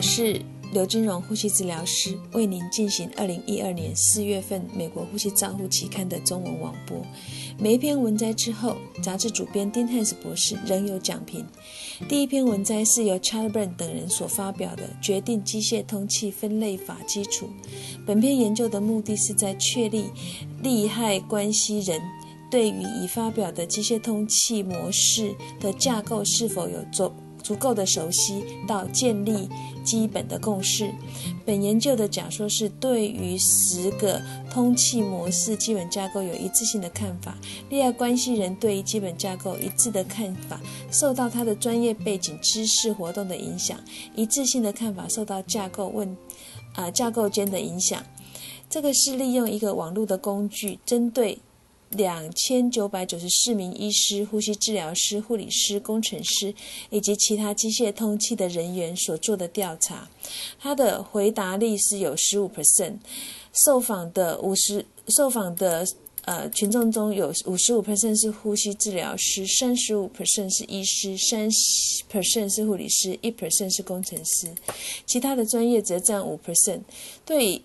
是刘金荣呼吸治疗师，为您进行二零一二年四月份美国呼吸照护期刊的中文网播。每一篇文摘之后，杂志主编丁汉斯博士仍有讲评。第一篇文摘是由 Charles Burn 等人所发表的《决定机械通气分类法基础》。本篇研究的目的是在确立利害关系人对于已发表的机械通气模式的架构是否有足足够的熟悉，到建立基本的共识。本研究的假说是对于十个通气模式基本架构有一致性的看法。利害关系人对于基本架构一致的看法，受到他的专业背景、知识、活动的影响。一致性的看法受到架构问啊架构间的影响。这个是利用一个网络的工具，针对。两千九百九十四名医师、呼吸治疗师、护理师、工程师以及其他机械通气的人员所做的调查，他的回答率是有十五 percent。受访的五十受访的呃群众中有五十五 percent 是呼吸治疗师，三十五 percent 是医师，三十 percent 是护理师，一 percent 是工程师，其他的专业则占五 percent。对。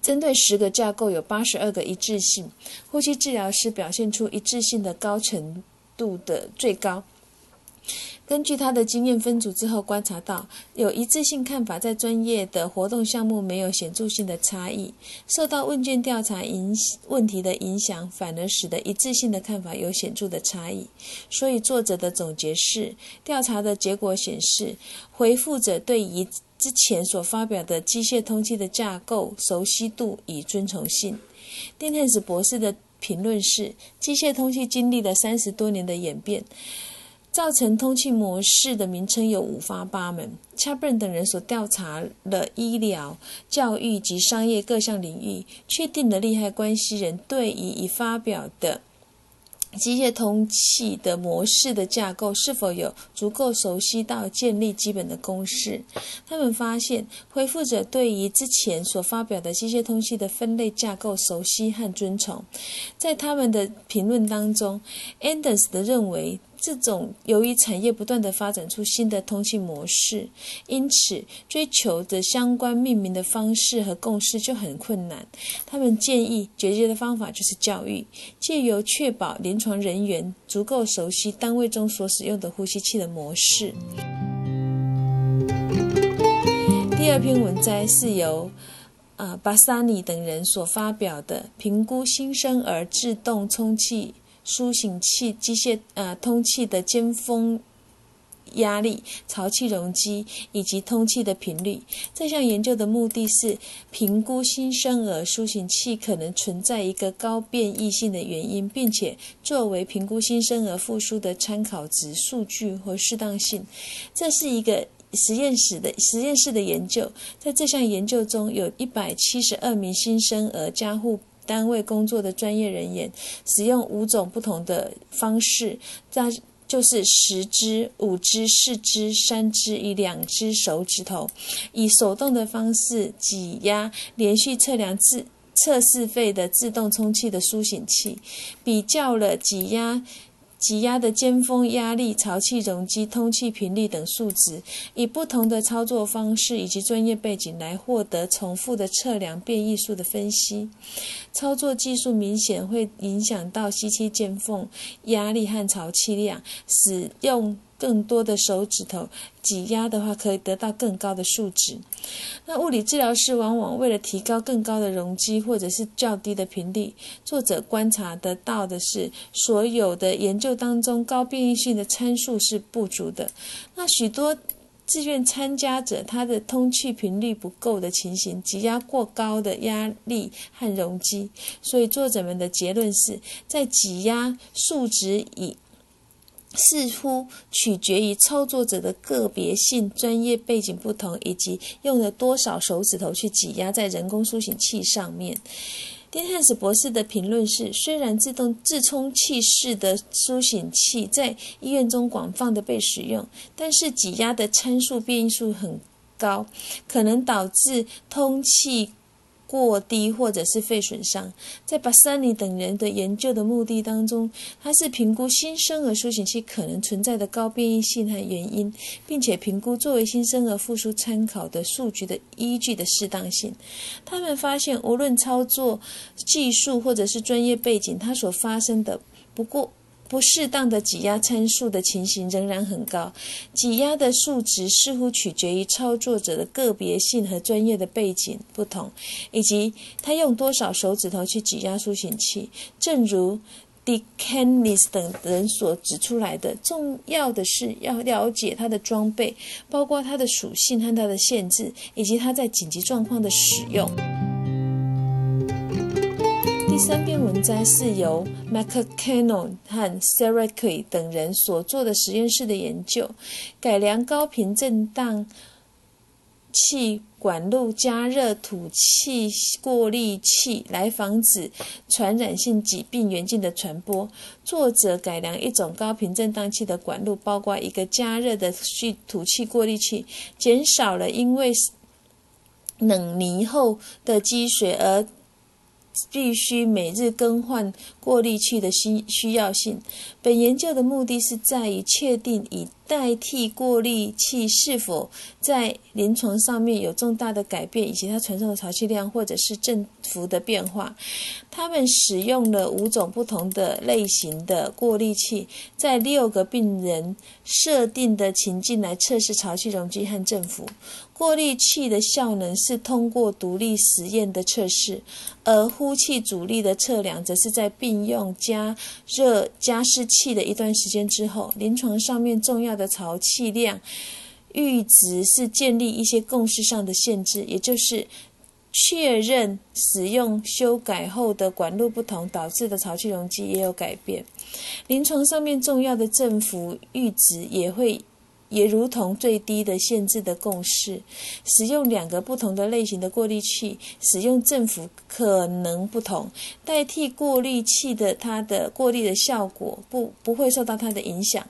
针对十个架构有八十二个一致性，呼吸治疗师表现出一致性的高程度的最高。根据他的经验分组之后观察到，有一致性看法在专业的活动项目没有显著性的差异。受到问卷调查影问题的影响，反而使得一致性的看法有显著的差异。所以作者的总结是：调查的结果显示，回复者对一之前所发表的机械通气的架构熟悉度与遵从性。丁汉斯博士的评论是：机械通气经历了三十多年的演变，造成通气模式的名称有五花八门。Chapman 等人所调查了医疗、教育及商业各项领域，确定了利害关系人对于已发表的。机械通气的模式的架构是否有足够熟悉到建立基本的公式？他们发现，恢复者对于之前所发表的机械通气的分类架构熟悉和遵从。在他们的评论当中，Anders 的认为。这种由于产业不断的发展出新的通信模式，因此追求的相关命名的方式和共识就很困难。他们建议解决的方法就是教育，借由确保临床人员足够熟悉单位中所使用的呼吸器的模式。第二篇文摘是由啊巴萨尼等人所发表的评估新生儿自动充气。苏醒器机械呃通气的尖峰压力、潮气容积以及通气的频率。这项研究的目的是评估新生儿苏醒器可能存在一个高变异性的原因，并且作为评估新生儿复苏的参考值数据和适当性。这是一个实验室的实验室的研究。在这项研究中，有一百七十二名新生儿加护。单位工作的专业人员使用五种不同的方式，在就是十只、五只、四只、三只与两只手指头，以手动的方式挤压连续测量自测试肺的自动充气的苏醒器，比较了挤压。挤压的尖峰压力、潮气容积、通气频率等数值，以不同的操作方式以及专业背景来获得重复的测量变异数的分析。操作技术明显会影响到吸气尖缝压力和潮气量，使用。更多的手指头挤压的话，可以得到更高的数值。那物理治疗师往往为了提高更高的容积或者是较低的频率，作者观察得到的是，所有的研究当中高变异性的参数是不足的。那许多自愿参加者他的通气频率不够的情形，挤压过高的压力和容积，所以作者们的结论是在挤压数值以。似乎取决于操作者的个别性、专业背景不同，以及用了多少手指头去挤压在人工苏醒器上面。丁汉斯博士的评论是：虽然自动自充气式的苏醒器在医院中广泛的被使用，但是挤压的参数变数很高，可能导致通气。过低或者是肺损伤。在巴萨尼等人的研究的目的当中，它是评估新生儿苏醒期可能存在的高变异性和原因，并且评估作为新生儿复苏参考的数据的依据的适当性。他们发现，无论操作技术或者是专业背景，它所发生的不过。不适当的挤压参数的情形仍然很高，挤压的数值似乎取决于操作者的个别性和专业的背景不同，以及他用多少手指头去挤压苏醒器。正如 De Canis 等人所指出来的，重要的是要了解它的装备，包括它的属性和它的限制，以及它在紧急状况的使用。第三篇文章是由 maccano 和 Sarah Key 等人所做的实验室的研究，改良高频振荡器管路加热吐气过滤器来防止传染性疾病源境的传播。作者改良一种高频振荡器的管路，包括一个加热的气吐气过滤器，减少了因为冷凝后的积水而。必须每日更换过滤器的需需要性。本研究的目的是在于确定以代替过滤器是否在临床上面有重大的改变，以及它传送的潮气量或者是振幅的变化。他们使用了五种不同的类型的过滤器，在六个病人设定的情境来测试潮气容积和振幅。过滤器的效能是通过独立实验的测试，而呼气阻力的测量则是在并用加热加湿器的一段时间之后。临床上面重要的潮气量阈值是建立一些共识上的限制，也就是确认使用修改后的管路不同导致的潮气容积也有改变。临床上面重要的振幅阈值也会。也如同最低的限制的共识，使用两个不同的类型的过滤器，使用振幅可能不同。代替过滤器的它的过滤的效果不不会受到它的影响。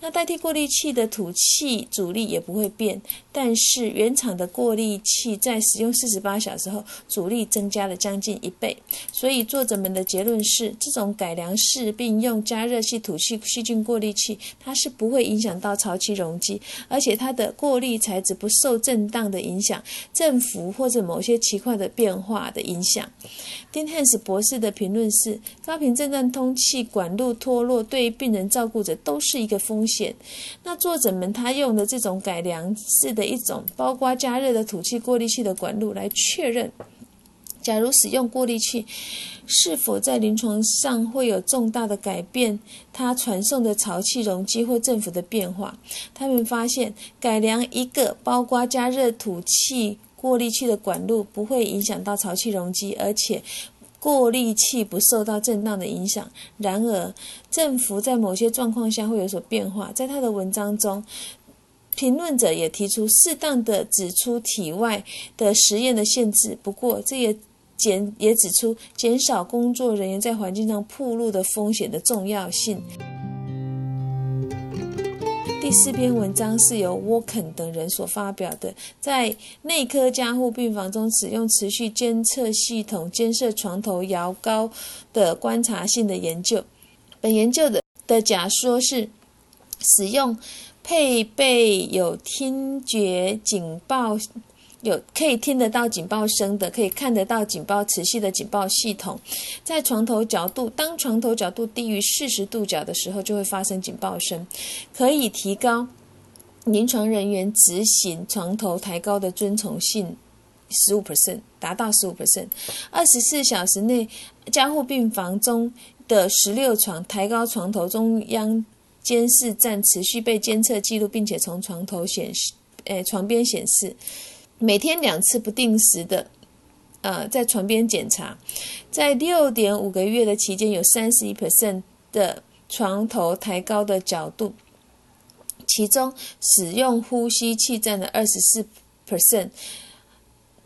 那代替过滤器的吐气阻力也不会变，但是原厂的过滤器在使用四十八小时后，阻力增加了将近一倍。所以作者们的结论是，这种改良式并用加热器吐气细菌过滤器，它是不会影响到潮气容。而且它的过滤材质不受震荡的影响、振幅或者某些奇怪的变化的影响。丁汉斯博士的评论是：高频震荡通气管路脱落对病人照顾者都是一个风险。那作者们他用的这种改良式的一种，包括加热的吐气过滤器的管路来确认。假如使用过滤器，是否在临床上会有重大的改变？它传送的潮气容积或振幅的变化？他们发现，改良一个包括加热吐气过滤器的管路不会影响到潮气容积，而且过滤器不受到震荡的影响。然而，振幅在某些状况下会有所变化。在他的文章中，评论者也提出适当的指出体外的实验的限制。不过，这也。减也指出减少工作人员在环境上暴露的风险的重要性。第四篇文章是由沃肯等人所发表的，在内科加护病房中使用持续监测系统监测床头摇高的观察性的研究。本研究的的假说是使用配备有听觉警报。有可以听得到警报声的，可以看得到警报持续的警报系统，在床头角度，当床头角度低于四十度角的时候，就会发生警报声，可以提高临床人员执行床头抬高的遵从性十五 percent，达到十五 percent。二十四小时内，加护病房中的十六床抬高床头中央监视站持续被监测记录，并且从床头显示，诶，床边显示。每天两次不定时的，呃，在床边检查，在六点五个月的期间，有三十一 percent 的床头抬高的角度，其中使用呼吸器占了二十四 percent。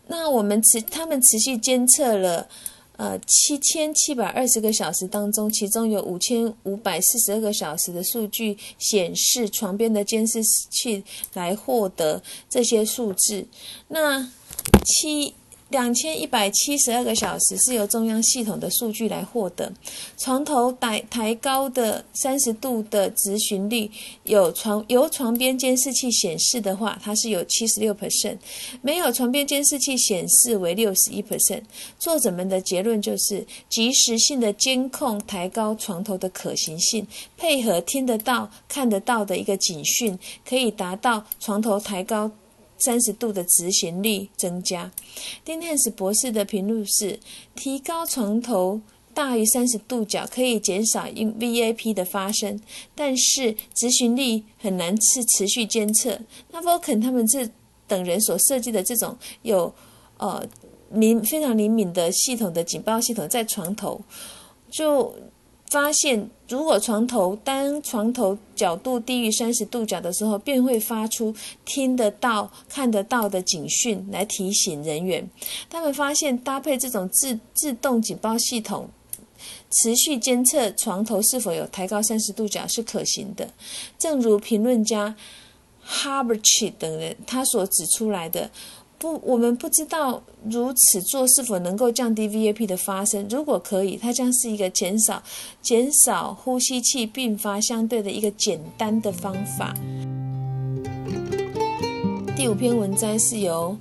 那我们持他们持续监测了。呃，七千七百二十个小时当中，其中有五千五百四十二个小时的数据显示床边的监视器来获得这些数字。那七两千一百七十二个小时是由中央系统的数据来获得。床头抬抬高的三十度的执行率，有床由床边监视器显示的话，它是有七十六 percent；没有床边监视器显示为六十一 percent。作者们的结论就是，及时性的监控抬高床头的可行性，配合听得到、看得到的一个警讯，可以达到床头抬高。三十度的执行力增加。丁汉斯博士的评论是：提高床头大于三十度角可以减少因 VAP 的发生，但是执行力很难是持续监测。那 Vulcan 他们这等人所设计的这种有呃灵非常灵敏的系统的警报系统，在床头就。发现，如果床头当床头角度低于三十度角的时候，便会发出听得到、看得到的警讯来提醒人员。他们发现，搭配这种自自动警报系统，持续监测床头是否有抬高三十度角是可行的。正如评论家 Harberch 等人他所指出来的。不，我们不知道如此做是否能够降低 VAP 的发生。如果可以，它将是一个减少减少呼吸器并发相对的一个简单的方法。第五篇文摘是由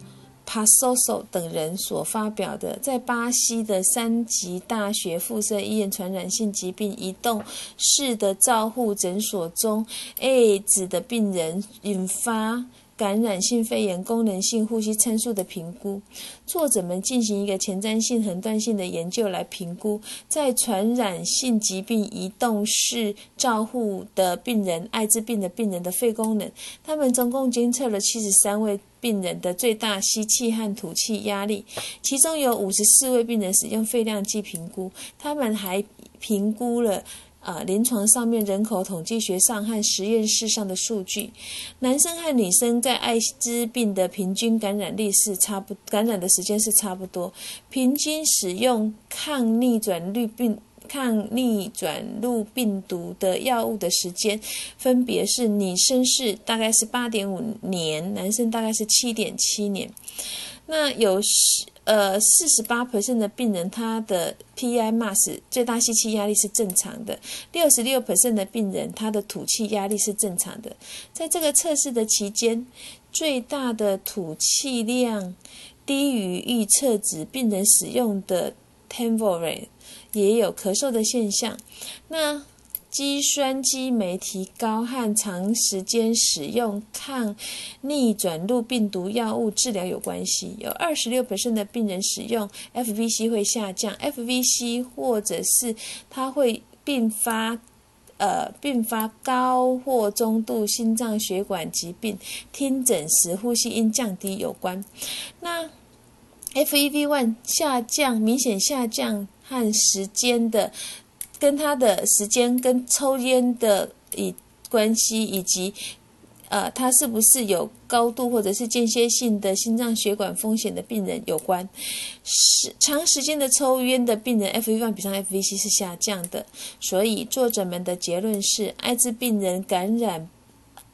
Pasoso 等人所发表的，在巴西的三级大学附设医院传染性疾病移动式的照护诊所中，A 组的病人引发。感染性肺炎功能性呼吸参数的评估，作者们进行一个前瞻性、横断性的研究来评估在传染性疾病移动式照护的病人、艾滋病的病人的肺功能。他们总共监测了七十三位病人的最大吸气和吐气压力，其中有五十四位病人使用肺量计评估。他们还评估了。啊，临床上面人口统计学上和实验室上的数据，男生和女生在艾滋病的平均感染力是差不，感染的时间是差不多，平均使用抗逆转录病抗逆转录病毒的药物的时间，分别是女生是大概是八点五年，男生大概是七点七年。那有呃，四十八 percent 的病人，他的 PI max 最大吸气压力是正常的；六十六 percent 的病人，他的吐气压力是正常的。在这个测试的期间，最大的吐气量低于预测值，病人使用的 t e m p o r a e 也有咳嗽的现象。那肌酸激酶提高和长时间使用抗逆转录病毒药物治疗有关系。有二十六的病人使用 FVC 会下降，FVC 或者是它会并发呃并发高或中度心脏血管疾病，听诊时呼吸音降低有关。那 FEV1 下降明显下降和时间的。跟他的时间、跟抽烟的以关系，以及呃，他是不是有高度或者是间歇性的心脏血管风险的病人有关。时长时间的抽烟的病人，FVC 比上 FVC 是下降的。所以作者们的结论是，艾滋病人感染，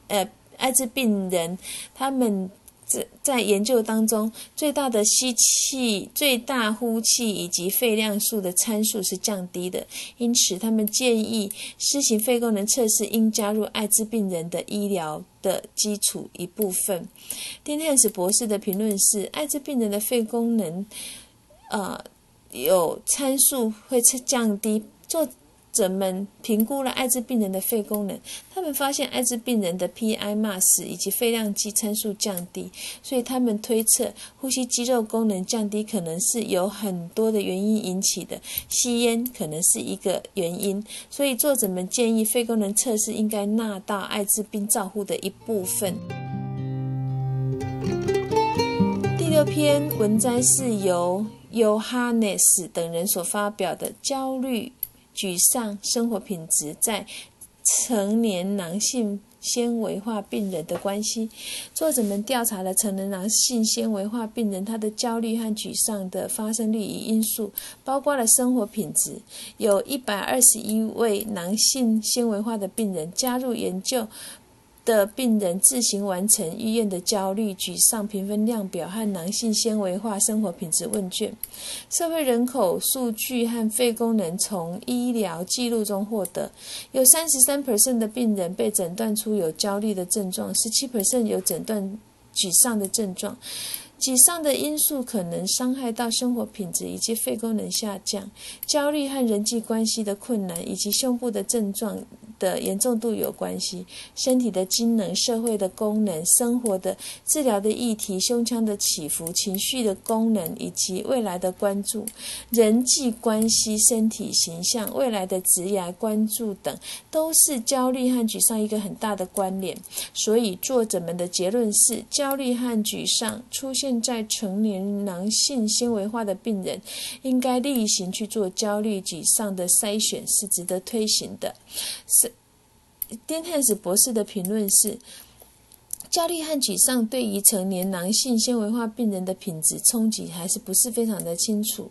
呃，艾滋病人他们。在研究当中，最大的吸气、最大呼气以及肺量数的参数是降低的，因此他们建议施行肺功能测试应加入艾滋病人的医疗的基础一部分。丁汉斯博士的评论是：艾滋病人的肺功能，呃，有参数会降低。做者们评估了艾滋病人的肺功能，他们发现艾滋病人的 PIMAS 以及肺量肌参数降低，所以他们推测呼吸肌肉功能降低可能是有很多的原因引起的，吸烟可能是一个原因，所以作者们建议肺功能测试应该纳到艾滋病照护的一部分。第六篇文摘是由 Johannes 等人所发表的焦虑。沮丧、生活品质在成年男性纤维化病人的关系。作者们调查了成人男性纤维化病人他的焦虑和沮丧的发生率与因素，包括了生活品质。有一百二十一位男性纤维化的病人加入研究，的病人自行完成医院的焦虑、沮丧评分量表和囊性纤维化生活品质问卷。社会人口数据和肺功能从医疗记录中获得，有三十三 percent 的病人被诊断出有焦虑的症状，十七 percent 有诊断沮丧的症状。沮丧的因素可能伤害到生活品质以及肺功能下降、焦虑和人际关系的困难以及胸部的症状。的严重度有关系，身体的机能、社会的功能、生活的治疗的议题、胸腔的起伏、情绪的功能以及未来的关注、人际关系、身体形象、未来的职业关注等，都是焦虑和沮丧一个很大的关联。所以作者们的结论是，焦虑和沮丧出现在成年囊性纤维化的病人，应该例行去做焦虑、沮丧的筛选，是值得推行的。是。丁汉斯博士的评论是：焦虑和沮丧对于成年男性纤维化病人的品质冲击还是不是非常的清楚。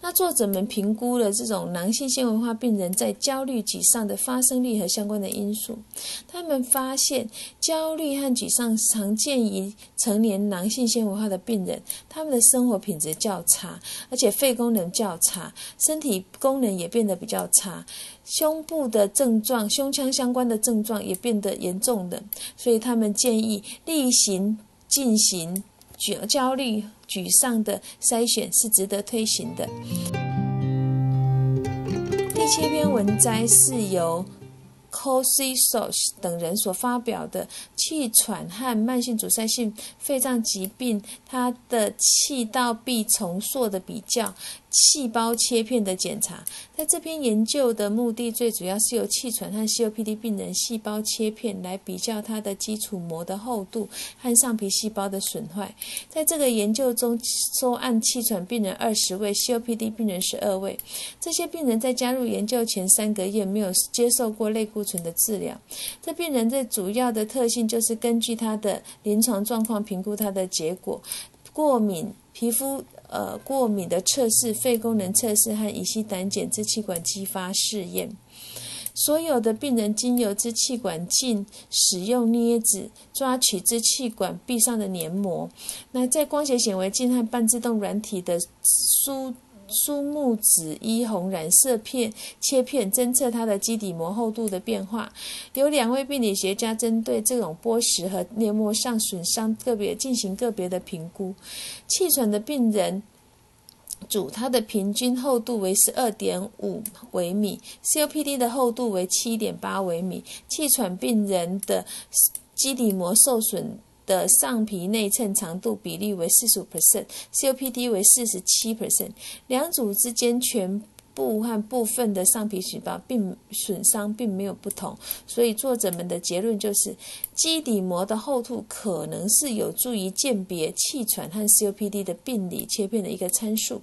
那作者们评估了这种囊性纤维化病人在焦虑、沮丧的发生率和相关的因素。他们发现，焦虑和沮丧常见于成年囊性纤维化的病人，他们的生活品质较差，而且肺功能较差，身体功能也变得比较差，胸部的症状、胸腔相关的症状也变得严重的。所以他们建议例行进行。焦焦虑、沮丧的筛选是值得推行的。第七篇文摘是由。c o s i s o s 等人所发表的气喘和慢性阻塞性肺脏疾病，它的气道壁重塑的比较，细胞切片的检查。在这篇研究的目的，最主要是由气喘和 COPD 病人细胞切片来比较它的基础膜的厚度和上皮细胞的损坏。在这个研究中，收案气喘病人二十位，COPD 病人十二位。这些病人在加入研究前三个月没有接受过类固醇的治疗。这病人的主要的特性就是根据他的临床状况评估他的结果：过敏、皮肤呃过敏的测试、肺功能测试和乙烯胆碱支气管激发试验。所有的病人经由支气管镜使用镊子抓取支气管壁上的黏膜。那在光学显微镜和半自动软体的输。苏木紫一红染色片切片侦测它的基底膜厚度的变化。有两位病理学家针对这种玻石和黏膜上损伤个别进行个别的评估。气喘的病人组，它的平均厚度为十二点五微米，COPD 的厚度为七点八微米。气喘病人的基底膜受损。的上皮内衬长度比例为四十五 percent，COPD 为四十七 percent，两组之间全部和部分的上皮细胞并损伤并没有不同，所以作者们的结论就是基底膜的厚度可能是有助于鉴别气喘和 COPD 的病理切片的一个参数。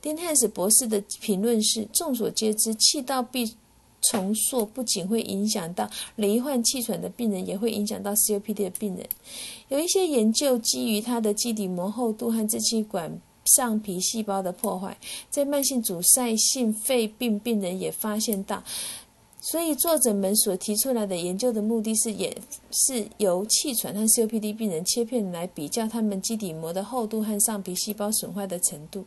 丁汉斯博士的评论是：众所皆知，气道壁。重塑不仅会影响到罹患气喘的病人，也会影响到 COPD 的病人。有一些研究基于它的基底膜厚度和支气管上皮细胞的破坏，在慢性阻塞性肺病病人也发现到。所以，作者们所提出来的研究的目的是，也是由气喘和 COPD 病人切片来比较他们基底膜的厚度和上皮细胞损坏的程度。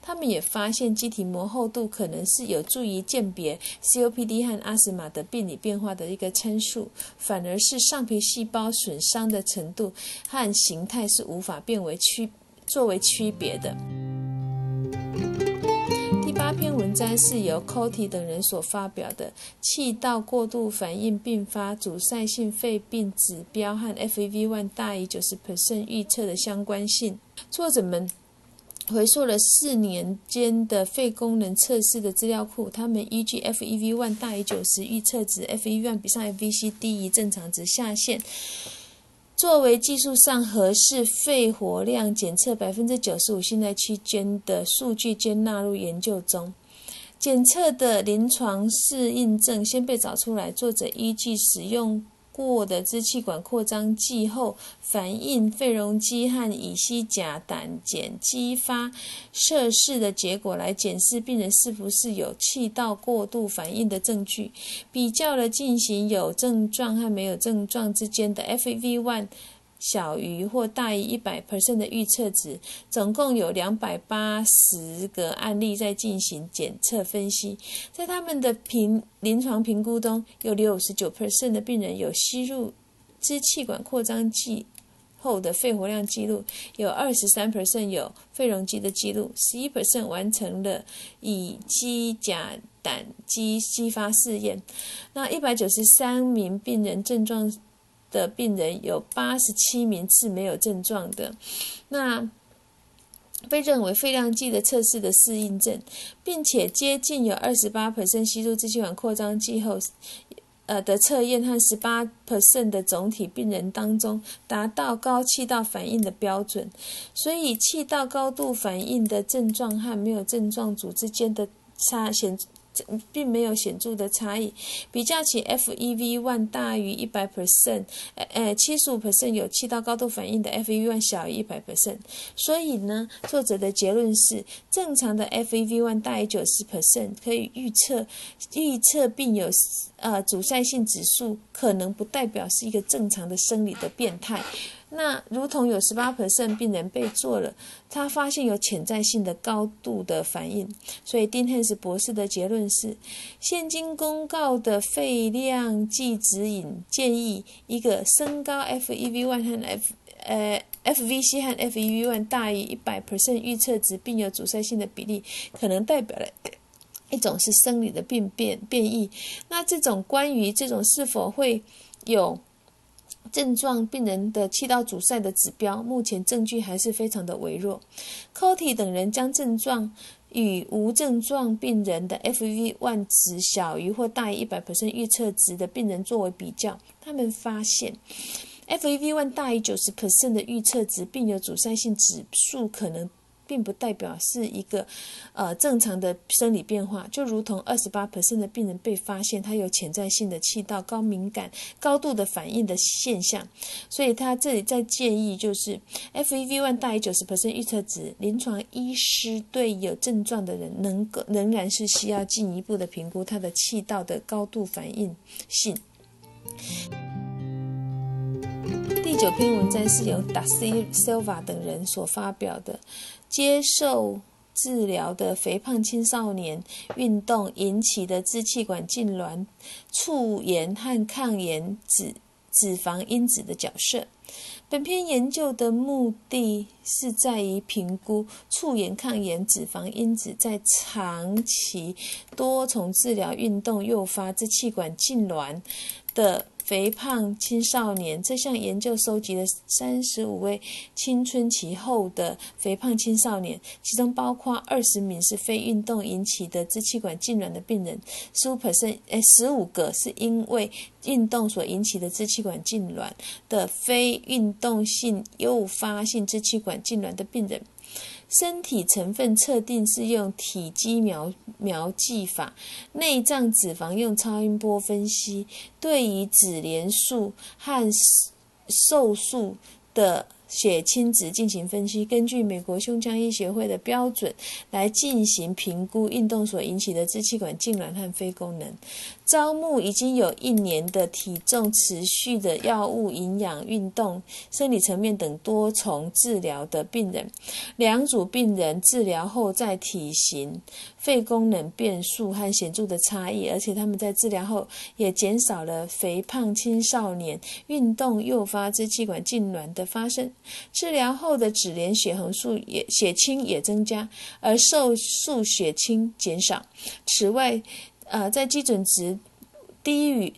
他们也发现，基底膜厚度可能是有助于鉴别 COPD 和阿斯玛的病理变化的一个参数，反而是上皮细胞损伤的程度和形态是无法变为区作为区别的。文章是由 Coty 等人所发表的气道过度反应并发阻塞性肺病指标和 FEV1 大于九十 percent 预测的相关性。作者们回溯了四年间的肺功能测试的资料库，他们依据 FEV1 大于九十预测值，FEV1 比上 FVC 低于正常值下限。作为技术上合适肺活量检测百分之九十五信赖区间的数据，均纳入研究中。检测的临床适应症先被找出来。作者依据使用过的支气管扩张剂后，反应肺溶肌和乙烯甲胆碱激发测试的结果来检视病人是不是有气道过度反应的证据，比较了进行有症状和没有症状之间的 FEV1。小于或大于一百 percent 的预测值，总共有两百八十个案例在进行检测分析。在他们的评临床评估中，有六十九 percent 的病人有吸入支气管扩张剂后的肺活量记录，有二十三 percent 有肺容积的记录，十一 percent 完成了乙基甲胆基激发试验。那一百九十三名病人症状。的病人有八十七名是没有症状的，那被认为肺量计的测试的适应症，并且接近有二十八 percent 吸入支气管扩张剂后，呃的测验和十八 percent 的总体病人当中达到高气道反应的标准，所以气道高度反应的症状和没有症状组之间的差显。并没有显著的差异。比较起 FEV1 大于一百 percent，呃呃，七十五 percent 有气道高度反应的 FEV1 小于一百 percent。所以呢，作者的结论是，正常的 FEV1 大于九十 percent 可以预测预测并有呃阻塞性指数，可能不代表是一个正常的生理的变态。那如同有十八 percent 病人被做了，他发现有潜在性的高度的反应，所以丁汉斯博士的结论是：现今公告的肺量计指引建议，一个升高 FEV1 和 F 呃 FVC 和 FEV1 大于一百 percent 预测值，并有阻塞性的比例，可能代表了一种是生理的病变变异。那这种关于这种是否会有？症状病人的气道阻塞的指标，目前证据还是非常的微弱。c o t y 等人将症状与无症状病人的 FEV1 值小于或大于一百预测值的病人作为比较，他们发现 FEV1 大于九十的预测值，并有阻塞性指数可能。并不代表是一个，呃，正常的生理变化。就如同二十八的病人被发现他有潜在性的气道高敏感、高度的反应的现象，所以他这里在建议就是 FEV1 大于九十预测值，临床医师对有症状的人能够仍然是需要进一步的评估他的气道的高度反应性。第九篇文章是由 Darcy Silva 等人所发表的。接受治疗的肥胖青少年运动引起的支气管痉挛、促炎和抗炎脂脂肪因子的角色。本篇研究的目的是在于评估促炎抗炎脂肪因子在长期多重治疗运动诱发支气管痉挛的。肥胖青少年这项研究收集了三十五位青春期后的肥胖青少年，其中包括二十名是非运动引起的支气管痉挛的病人，十五 percent 诶，十五个是因为运动所引起的支气管痉挛的非运动性诱发性支气管痉挛的病人。身体成分测定是用体积描描记法，内脏脂肪用超音波分析，对于脂连素和瘦素的。血清值进行分析，根据美国胸腔医学会的标准来进行评估运动所引起的支气管痉挛和非功能。招募已经有一年的体重持续的药物、营养、运动、生理层面等多重治疗的病人。两组病人治疗后在体型、肺功能变数和显著的差异，而且他们在治疗后也减少了肥胖青少年运动诱发支气管痉挛的发生。治疗后的脂联血红素也血清也增加，而瘦素血清减少。此外，呃，在基准值低于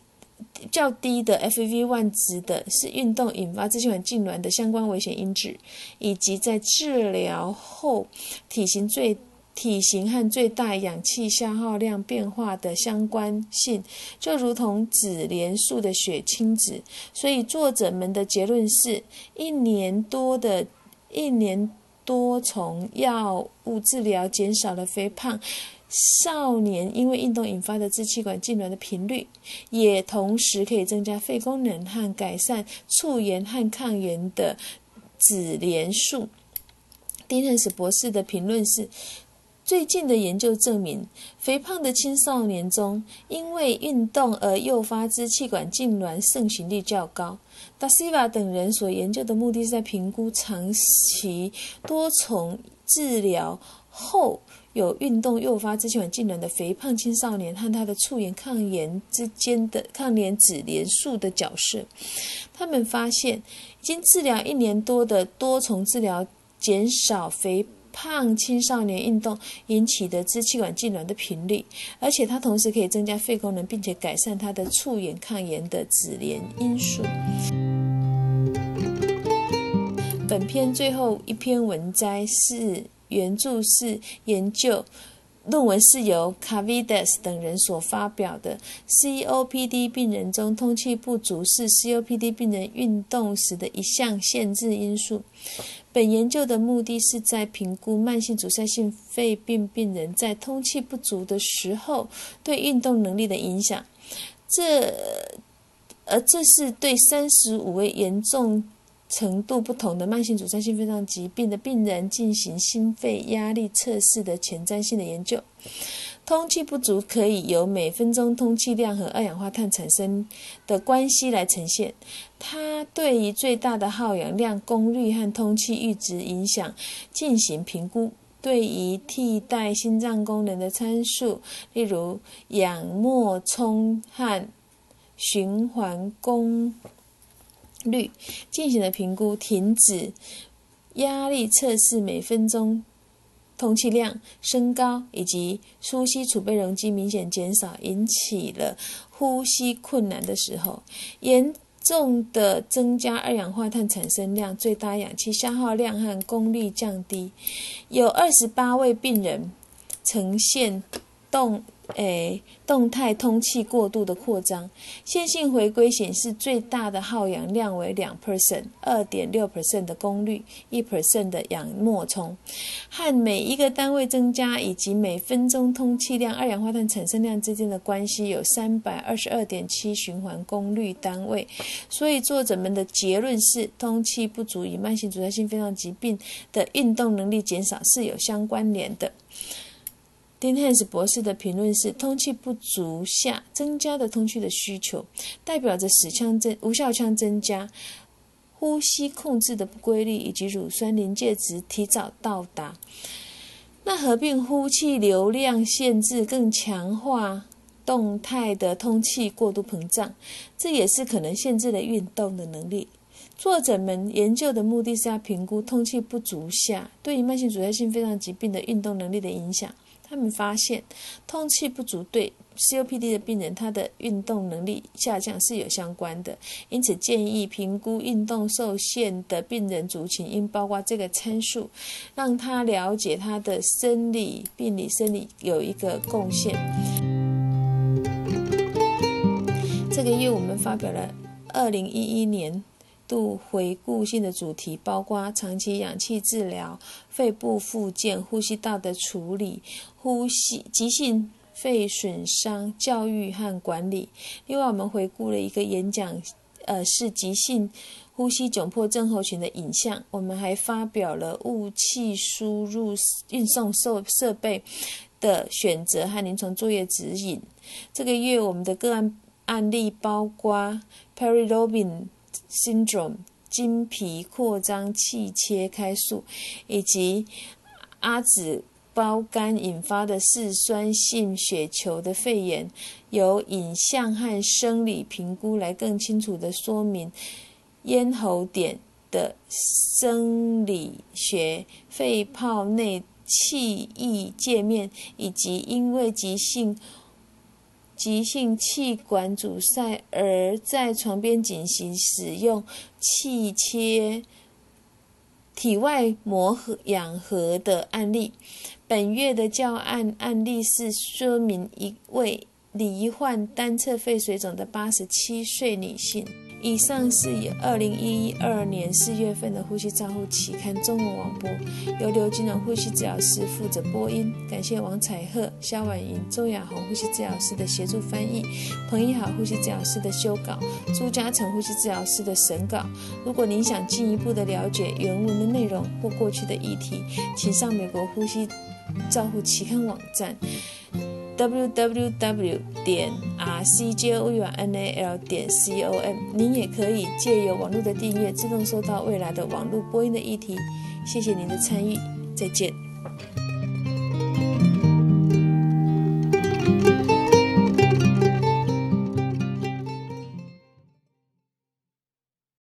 较低的 FEV1 值的是运动引发支气管痉挛的相关危险因子，以及在治疗后体型最。体型和最大氧气消耗量变化的相关性，就如同脂连素的血清值。所以作者们的结论是：一年多的一年多从药物治疗减少了肥胖少年因为运动引发的支气管痉挛的频率，也同时可以增加肺功能和改善促炎和抗炎的脂连素。丁汉斯博士的评论是：最近的研究证明，肥胖的青少年中，因为运动而诱发支气管痉挛盛行率较高。达西瓦等人所研究的目的是在评估长期多重治疗后。有运动诱发支气管痉挛的肥胖青少年和他的促炎抗炎之间的抗炎脂连素的角色，他们发现已经治疗一年多的多重治疗减少肥胖青少年运动引起的支气管痉挛的频率，而且它同时可以增加肺功能，并且改善它的促炎抗炎的脂联因素。本篇最后一篇文摘是。原著是研究，论文是由 Cavides 等人所发表的。COPD 病人中，通气不足是 COPD 病人运动时的一项限制因素。本研究的目的是在评估慢性阻塞性肺病病人在通气不足的时候对运动能力的影响。这，而这是对三十五位严重。程度不同的慢性阻塞性肺脏疾病的病人进行心肺压力测试的前瞻性的研究。通气不足可以由每分钟通气量和二氧化碳产生的关系来呈现。它对于最大的耗氧量、功率和通气阈值影响进行评估。对于替代心脏功能的参数，例如氧脉冲和循环功。率进行了评估，停止压力测试，每分钟通气量升高以及呼吸储备容积明显减少，引起了呼吸困难的时候，严重的增加二氧化碳产生量、最大氧气消耗量和功率降低。有二十八位病人呈现动。诶，动态通气过度的扩张，线性回归显示最大的耗氧量为两 percent，二点六 percent 的功率，一 percent 的氧脉冲，和每一个单位增加以及每分钟通气量二氧化碳产生量之间的关系有三百二十二点七循环功率单位。所以作者们的结论是，通气不足与慢性阻塞性肺脏疾病的运动能力减少是有相关联的。丁汉斯博士的评论是：通气不足下增加的通气的需求，代表着死腔增无效腔增加，呼吸控制的不规律，以及乳酸临界值提早到达。那合并呼气流量限制，更强化动态的通气过度膨胀，这也是可能限制了运动的能力。作者们研究的目的是要评估通气不足下对于慢性阻塞性肺脏疾病的运动能力的影响。他们发现，通气不足对 COPD 的病人他的运动能力下降是有相关的，因此建议评估运动受限的病人族群应包括这个参数，让他了解他的生理、病理、生理有一个贡献。这个月我们发表了二零一一年。度回顾性的主题包括长期氧气治疗、肺部复健、呼吸道的处理、呼吸急性肺损伤教育和管理。另外，我们回顾了一个演讲，呃，是急性呼吸窘迫症候群的影像。我们还发表了雾气输入运送设设备的选择和临床作业指引。这个月我们的个案案例包括 Perry Robin。Syndrome 经皮扩张器切开术，以及阿子包肝引发的嗜酸性血球的肺炎，由影像和生理评估来更清楚地说明咽喉点的生理学、肺泡内气液界面，以及因为急性。急性气管阻塞而在床边进行使用气切体外膜氧合的案例。本月的教案案例是说明一位罹患单侧肺水肿的八十七岁女性。以上是以二零一二年四月份的《呼吸账户期刊》中文网播，由刘金龙呼吸治疗师负责播音。感谢王彩鹤、肖婉莹、周雅红呼吸治疗师的协助翻译，彭一豪呼吸治疗师的修稿，朱嘉诚呼吸治疗师的审稿。如果您想进一步的了解原文的内容或过去的议题，请上美国呼吸照护期刊网站 www 点 r c j o u n a l 点 c o m 您也可以借由网络的订阅，自动收到未来的网络播音的议题。谢谢您的参与，再见。